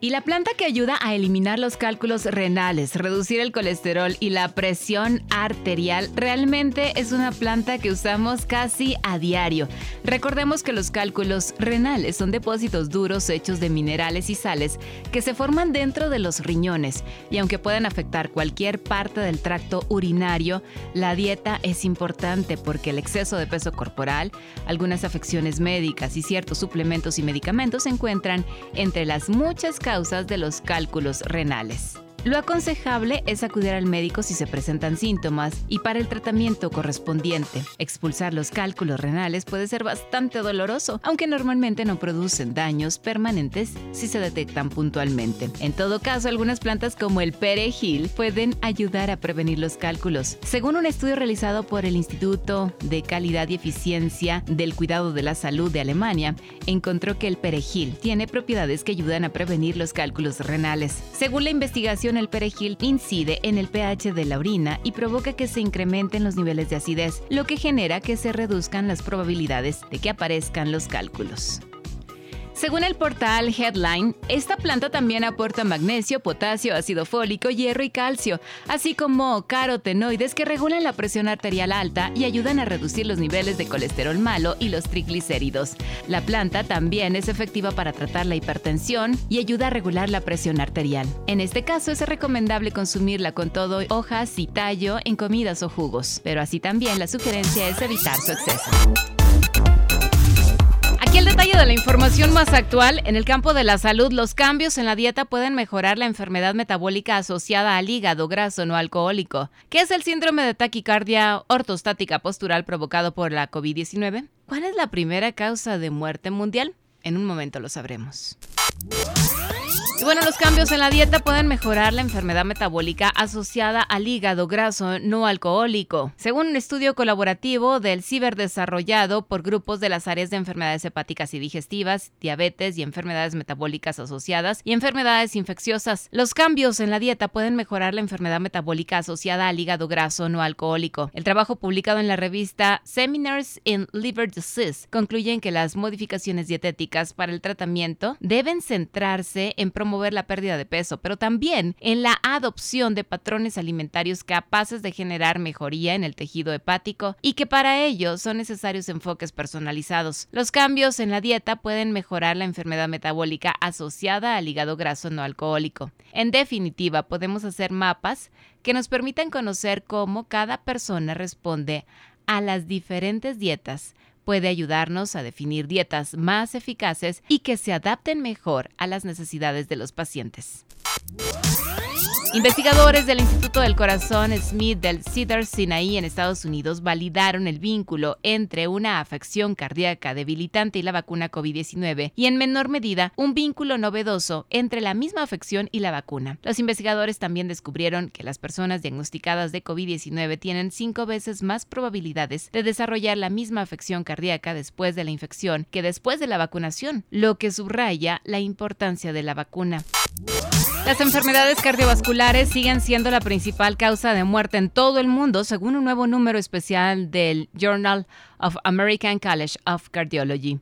Y la planta que ayuda a eliminar los cálculos renales, reducir el colesterol y la presión arterial realmente es una planta que usamos casi a diario. Recordemos que los cálculos renales son depósitos duros hechos de minerales y sales que se forman dentro de los riñones y aunque puedan afectar cualquier parte del tracto urinario, la dieta es importante porque el exceso de peso corporal, algunas afecciones médicas y ciertos suplementos y medicamentos se encuentran entre las muchas causas causas de los cálculos renales. Lo aconsejable es acudir al médico si se presentan síntomas y para el tratamiento correspondiente. Expulsar los cálculos renales puede ser bastante doloroso, aunque normalmente no producen daños permanentes si se detectan puntualmente. En todo caso, algunas plantas como el perejil pueden ayudar a prevenir los cálculos. Según un estudio realizado por el Instituto de Calidad y Eficiencia del Cuidado de la Salud de Alemania, encontró que el perejil tiene propiedades que ayudan a prevenir los cálculos renales. Según la investigación el perejil incide en el pH de la orina y provoca que se incrementen los niveles de acidez, lo que genera que se reduzcan las probabilidades de que aparezcan los cálculos. Según el portal Headline, esta planta también aporta magnesio, potasio, ácido fólico, hierro y calcio, así como carotenoides que regulan la presión arterial alta y ayudan a reducir los niveles de colesterol malo y los triglicéridos. La planta también es efectiva para tratar la hipertensión y ayuda a regular la presión arterial. En este caso es recomendable consumirla con todo hojas y tallo en comidas o jugos, pero así también la sugerencia es evitar su exceso. De la información más actual. En el campo de la salud, los cambios en la dieta pueden mejorar la enfermedad metabólica asociada al hígado graso no alcohólico. ¿Qué es el síndrome de taquicardia ortostática postural provocado por la COVID-19? ¿Cuál es la primera causa de muerte mundial? En un momento lo sabremos. Y bueno, los cambios en la dieta pueden mejorar la enfermedad metabólica asociada al hígado graso no alcohólico. Según un estudio colaborativo del CIBER desarrollado por grupos de las áreas de enfermedades hepáticas y digestivas, diabetes y enfermedades metabólicas asociadas y enfermedades infecciosas, los cambios en la dieta pueden mejorar la enfermedad metabólica asociada al hígado graso no alcohólico. El trabajo publicado en la revista Seminars in Liver Disease concluye que las modificaciones dietéticas para el tratamiento deben centrarse en promover la pérdida de peso, pero también en la adopción de patrones alimentarios capaces de generar mejoría en el tejido hepático y que para ello son necesarios enfoques personalizados. Los cambios en la dieta pueden mejorar la enfermedad metabólica asociada al hígado graso no alcohólico. En definitiva, podemos hacer mapas que nos permitan conocer cómo cada persona responde a las diferentes dietas puede ayudarnos a definir dietas más eficaces y que se adapten mejor a las necesidades de los pacientes. Investigadores del Instituto del Corazón Smith del Cedar Sinai en Estados Unidos validaron el vínculo entre una afección cardíaca debilitante y la vacuna COVID-19 y en menor medida un vínculo novedoso entre la misma afección y la vacuna. Los investigadores también descubrieron que las personas diagnosticadas de COVID-19 tienen cinco veces más probabilidades de desarrollar la misma afección cardíaca después de la infección que después de la vacunación, lo que subraya la importancia de la vacuna. Las enfermedades cardiovasculares siguen siendo la principal causa de muerte en todo el mundo, según un nuevo número especial del Journal of American College of Cardiology,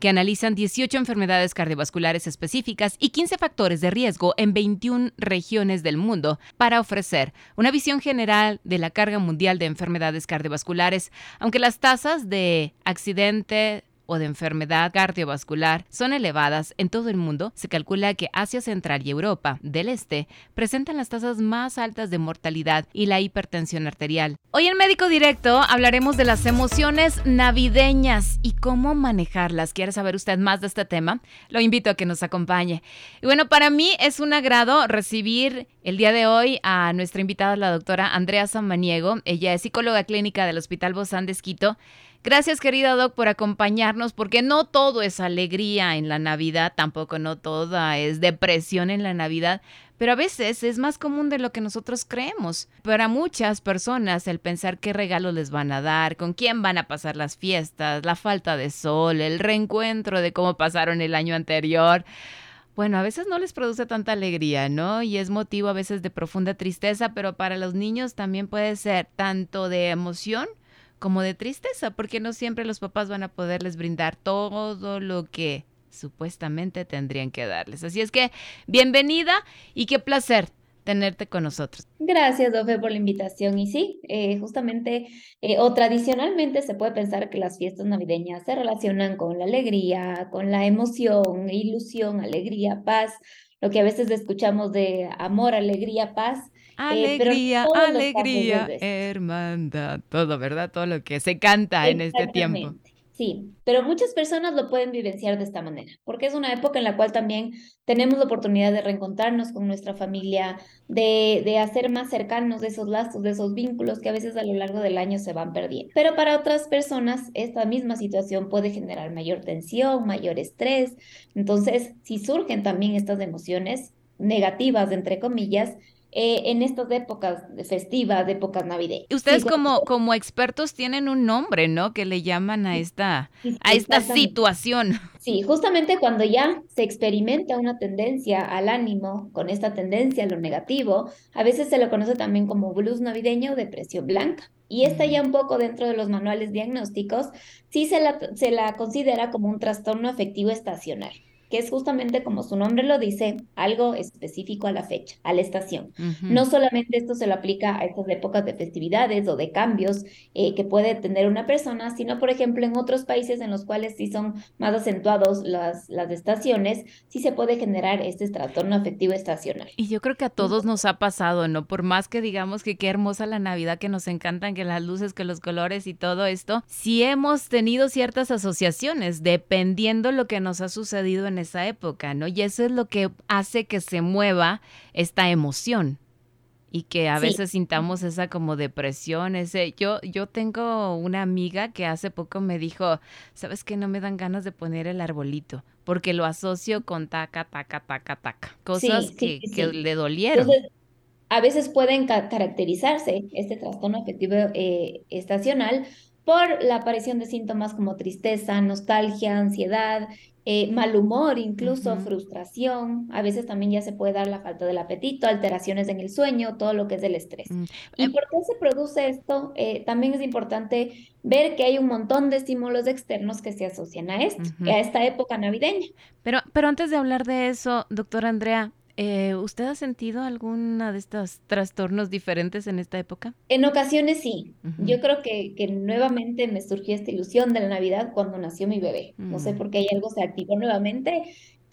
que analizan 18 enfermedades cardiovasculares específicas y 15 factores de riesgo en 21 regiones del mundo para ofrecer una visión general de la carga mundial de enfermedades cardiovasculares, aunque las tasas de accidente o de enfermedad cardiovascular son elevadas en todo el mundo, se calcula que Asia Central y Europa del Este presentan las tasas más altas de mortalidad y la hipertensión arterial. Hoy en Médico Directo hablaremos de las emociones navideñas y cómo manejarlas. ¿Quiere saber usted más de este tema? Lo invito a que nos acompañe. Y bueno, para mí es un agrado recibir el día de hoy a nuestra invitada, la doctora Andrea Samaniego. Ella es psicóloga clínica del Hospital Bozán de Esquito. Gracias, querida Doc, por acompañarnos porque no todo es alegría en la Navidad, tampoco no toda es depresión en la Navidad, pero a veces es más común de lo que nosotros creemos. Para muchas personas el pensar qué regalos les van a dar, con quién van a pasar las fiestas, la falta de sol, el reencuentro de cómo pasaron el año anterior, bueno, a veces no les produce tanta alegría, ¿no? Y es motivo a veces de profunda tristeza, pero para los niños también puede ser tanto de emoción como de tristeza, porque no siempre los papás van a poderles brindar todo lo que supuestamente tendrían que darles. Así es que, bienvenida y qué placer tenerte con nosotros. Gracias, Dofe, por la invitación. Y sí, eh, justamente eh, o tradicionalmente se puede pensar que las fiestas navideñas se relacionan con la alegría, con la emoción, ilusión, alegría, paz, lo que a veces escuchamos de amor, alegría, paz. Eh, alegría, alegría, hermandad, todo, ¿verdad? Todo lo que se canta en este tiempo. Sí, pero muchas personas lo pueden vivenciar de esta manera, porque es una época en la cual también tenemos la oportunidad de reencontrarnos con nuestra familia, de, de hacer más cercanos esos lazos, de esos vínculos que a veces a lo largo del año se van perdiendo. Pero para otras personas, esta misma situación puede generar mayor tensión, mayor estrés. Entonces, si surgen también estas emociones negativas, entre comillas, eh, en estas épocas festivas, de épocas navideñas. Ustedes como, como expertos tienen un nombre, ¿no? Que le llaman a esta, a esta situación. Sí, justamente cuando ya se experimenta una tendencia al ánimo, con esta tendencia a lo negativo, a veces se lo conoce también como blues navideño o depresión blanca. Y esta ya un poco dentro de los manuales diagnósticos, sí se la, se la considera como un trastorno afectivo estacional que es justamente como su nombre lo dice, algo específico a la fecha, a la estación. No solamente esto se lo aplica a estas épocas de festividades o de cambios eh, que puede tener una persona, sino por ejemplo en otros países en los cuales sí son más acentuados las, las estaciones, sí se puede generar este trastorno afectivo estacional. Y yo creo que a todos nos ha pasado, ¿no? Por más que digamos que qué hermosa la Navidad, que nos encantan, que las luces, que los colores y todo esto, sí hemos tenido ciertas asociaciones dependiendo lo que nos ha sucedido en esa época, ¿no? Y eso es lo que hace que se mueva esta emoción y que a veces sintamos esa como depresión, ese yo yo tengo una amiga que hace poco me dijo, "¿Sabes que no me dan ganas de poner el arbolito?" porque lo asocio con taca taca taca taca, cosas que, le dolieron. a veces pueden caracterizarse este trastorno afectivo eh, estacional por la aparición de síntomas como tristeza, nostalgia, ansiedad, eh, mal humor, incluso frustración. A veces también ya se puede dar la falta del apetito, alteraciones en el sueño, todo lo que es el estrés. Mm, ¿Y em por qué se produce esto? Eh, también es importante ver que hay un montón de estímulos externos que se asocian a esto, a esta época navideña. Pero, pero antes de hablar de eso, doctora Andrea, eh, ¿Usted ha sentido alguna de estos trastornos diferentes en esta época? En ocasiones sí. Yo creo que, que, nuevamente me surgió esta ilusión de la Navidad cuando nació mi bebé. No sé mm. por qué hay algo se activó nuevamente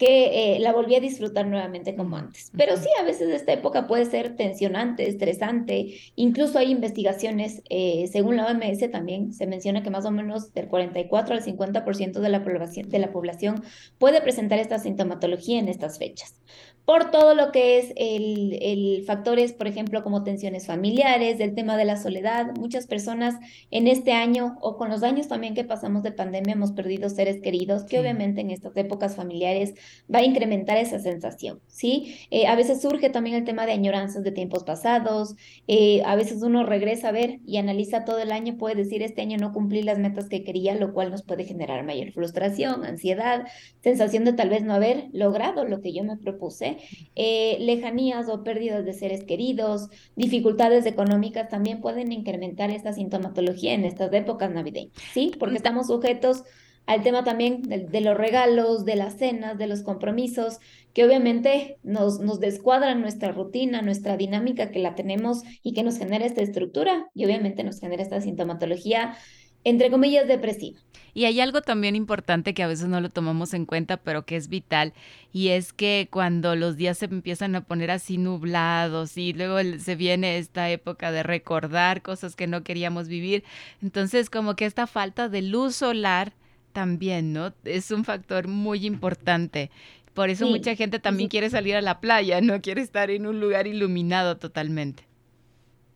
que eh, la volví a disfrutar nuevamente como antes. Pero sí, a veces esta época puede ser tensionante, estresante. Incluso hay investigaciones, eh, según la OMS también se menciona que más o menos del 44 al 50% de la, población, de la población puede presentar esta sintomatología en estas fechas por todo lo que es el, el, factores, por ejemplo, como tensiones familiares, el tema de la soledad. Muchas personas en este año o con los años también que pasamos de pandemia hemos perdido seres queridos, que obviamente en estas épocas familiares va a incrementar esa sensación, ¿sí? Eh, a veces surge también el tema de añoranzas de tiempos pasados, eh, a veces uno regresa a ver y analiza todo el año, puede decir, este año no cumplí las metas que quería, lo cual nos puede generar mayor frustración, ansiedad, sensación de tal vez no haber logrado lo que yo me propuse eh, lejanías o pérdidas de seres queridos, dificultades económicas también pueden incrementar esta sintomatología en estas épocas navideñas, ¿sí? Porque estamos sujetos al tema también de, los regalos, de las cenas, de los compromisos, que obviamente nos, nos descuadran nuestra rutina, nuestra dinámica que la tenemos y que nos genera esta estructura y obviamente nos genera esta sintomatología entre comillas, depresiva. Y hay algo también importante que a veces no lo tomamos en cuenta, pero que es vital, y es que cuando los días se empiezan a poner así nublados y luego se viene esta época de recordar cosas que no queríamos vivir, entonces como que esta falta de luz solar también, ¿no? Es un factor muy importante. Por eso mucha gente también quiere salir a la playa, no quiere estar en un lugar iluminado totalmente.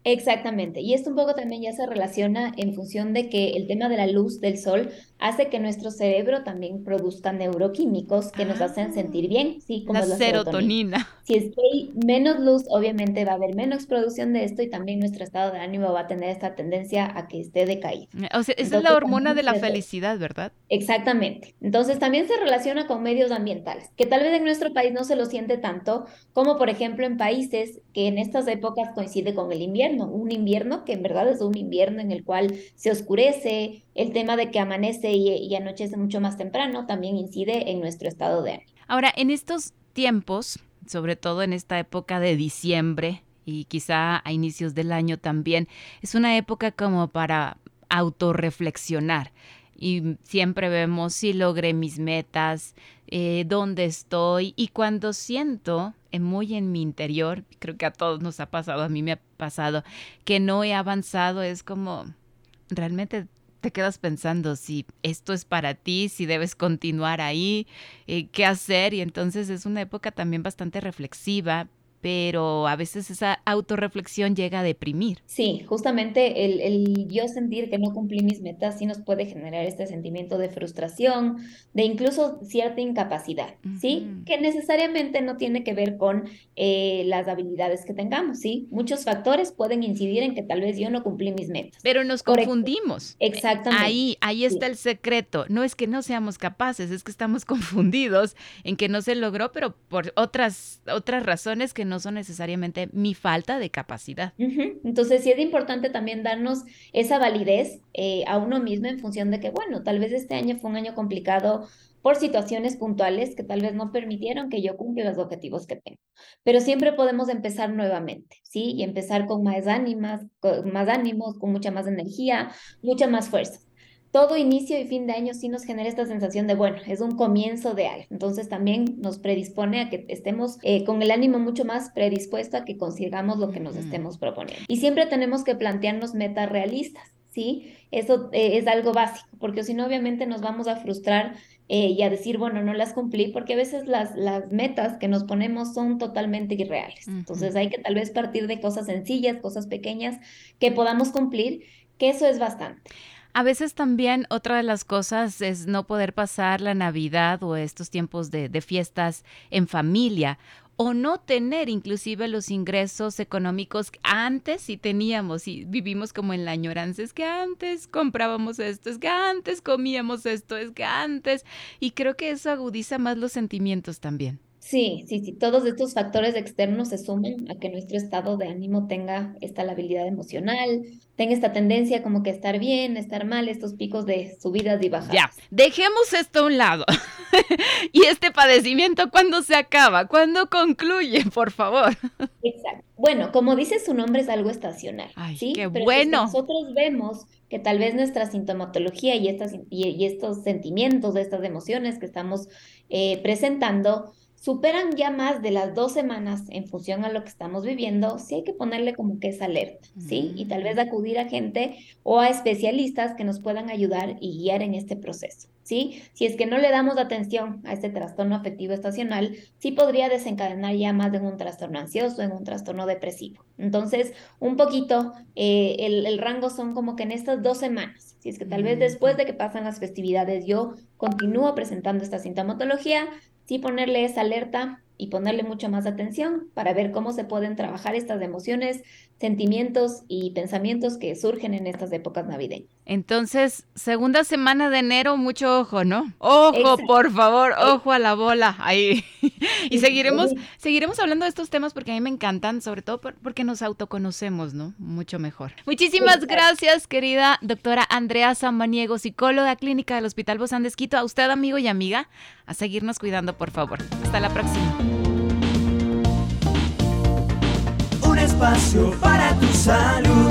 Exactamente. Y esto un poco también ya se relaciona en función de que el tema de la luz del sol hace que nuestro cerebro también produzca neuroquímicos que nos hacen sentir Ah, bien, ¿sí? Como La serotonina. serotonina. Si es que hay menos luz, obviamente va a haber menos producción de esto y también nuestro estado de ánimo va a tener esta tendencia a que esté decaído. O sea, esa es la hormona de la felicidad, ¿verdad? Exactamente. Entonces también se relaciona con medios ambientales, que tal vez en nuestro país no se lo siente tanto, como por ejemplo en países que en estas épocas coincide con el invierno, un invierno que en verdad es un invierno en el cual se oscurece, el tema de que amanece y, anochece mucho más temprano también incide en nuestro estado de ánimo. Ahora, en estos tiempos, sobre todo en esta época de diciembre y quizá a inicios del año también, es una época como para autorreflexionar. Y siempre vemos si logré mis metas, eh, dónde estoy. Y cuando siento muy en mi interior, creo que a todos nos ha pasado, a mí me ha pasado, que no he avanzado, es como realmente te quedas pensando si esto es para ti, si debes continuar ahí, eh, qué hacer. Y entonces es una época también bastante reflexiva, pero a veces esa autorreflexión llega a deprimir. Sí, justamente el, el yo sentir que no cumplí mis metas sí nos puede generar este sentimiento de frustración, de incluso cierta incapacidad, ¿sí? Que necesariamente no tiene que ver con eh, las habilidades que tengamos, ¿sí? Muchos factores pueden incidir en que tal vez yo no cumplí mis metas. Pero nos Correcto. confundimos. Exactamente. Ahí, ahí está el secreto. No es que no seamos capaces, es que estamos confundidos en que no se logró, pero por otras, otras razones que no son necesariamente mi falta de capacidad. Ujú. Entonces sí es importante también darnos esa validez eh, a uno mismo en función de que, bueno, tal vez este año fue un año complicado por situaciones puntuales que tal vez no permitieron que yo cumpla los objetivos que tengo. Pero siempre podemos empezar nuevamente, ¿sí? Y empezar con más ánimas, con más ánimos, con mucha más energía, mucha más fuerza. Todo inicio y fin de año sí nos genera esta sensación de, bueno, es un comienzo de algo. Entonces también nos predispone a que estemos eh, con el ánimo mucho más predispuesto a que consigamos lo que nos estemos proponiendo. Y siempre tenemos que plantearnos metas realistas, ¿sí? Eso eh, es algo básico, porque si no, obviamente nos vamos a frustrar eh, y a decir, bueno, no las cumplí, porque a veces las, las metas que nos ponemos son totalmente irreales. Ujú. Entonces hay que tal vez partir de cosas sencillas, cosas pequeñas que podamos cumplir, que eso es bastante. A veces también otra de las cosas es no poder pasar la Navidad o estos tiempos de, fiestas en familia o no tener inclusive los ingresos económicos que antes sí teníamos y vivimos como en la añoranza, es que antes comprábamos esto, es que antes comíamos esto, es que antes y creo que eso agudiza más los sentimientos también. Sí, sí, sí, todos estos factores externos se suman a que nuestro estado de ánimo tenga esta labilidad emocional, tenga esta tendencia como que estar bien, estar mal, estos picos de subidas y bajadas. Ya, dejemos esto a un lado. y este padecimiento, ¿cuándo se acaba? ¿Cuándo concluye, por favor? Exacto. Bueno, como dice su nombre es algo estacional, Ay, ¿sí? qué Pero bueno. nosotros vemos que tal vez nuestra sintomatología y, estas, y, y estos sentimientos, estas emociones que estamos eh, presentando superan ya más de las dos semanas en función a lo que estamos viviendo, sí hay que ponerle como que esa alerta, ¿sí? Y tal vez Mm. acudir a gente o a especialistas que nos puedan ayudar y guiar en este proceso, ¿sí? Si es que no le damos atención a este trastorno afectivo estacional, sí podría desencadenar ya más en un trastorno ansioso, en un trastorno depresivo. Entonces, un poquito, eh, el, el rango son como que en estas dos semanas, si es que tal vez Mm. después de que pasan las festividades yo continúo presentando esta sintomatología, sí ponerle esa alerta y ponerle mucho más atención para ver cómo se pueden trabajar estas emociones, sentimientos y pensamientos que surgen en estas épocas navideñas. Entonces, segunda semana de enero, mucho ojo, ¿no? Ojo, Exacto. por favor, ojo a la bola. Ahí. y seguiremos, seguiremos hablando de estos temas porque a mí me encantan, sobre todo por- porque nos autoconocemos, ¿no? Mucho mejor. Muchísimas Exacto. gracias, querida doctora Andrea Samaniego, psicóloga clínica del Hospital Bozán de Esquito. A usted, amigo y amiga, a seguirnos cuidando, por favor. Hasta la próxima. Un espacio para tu salud.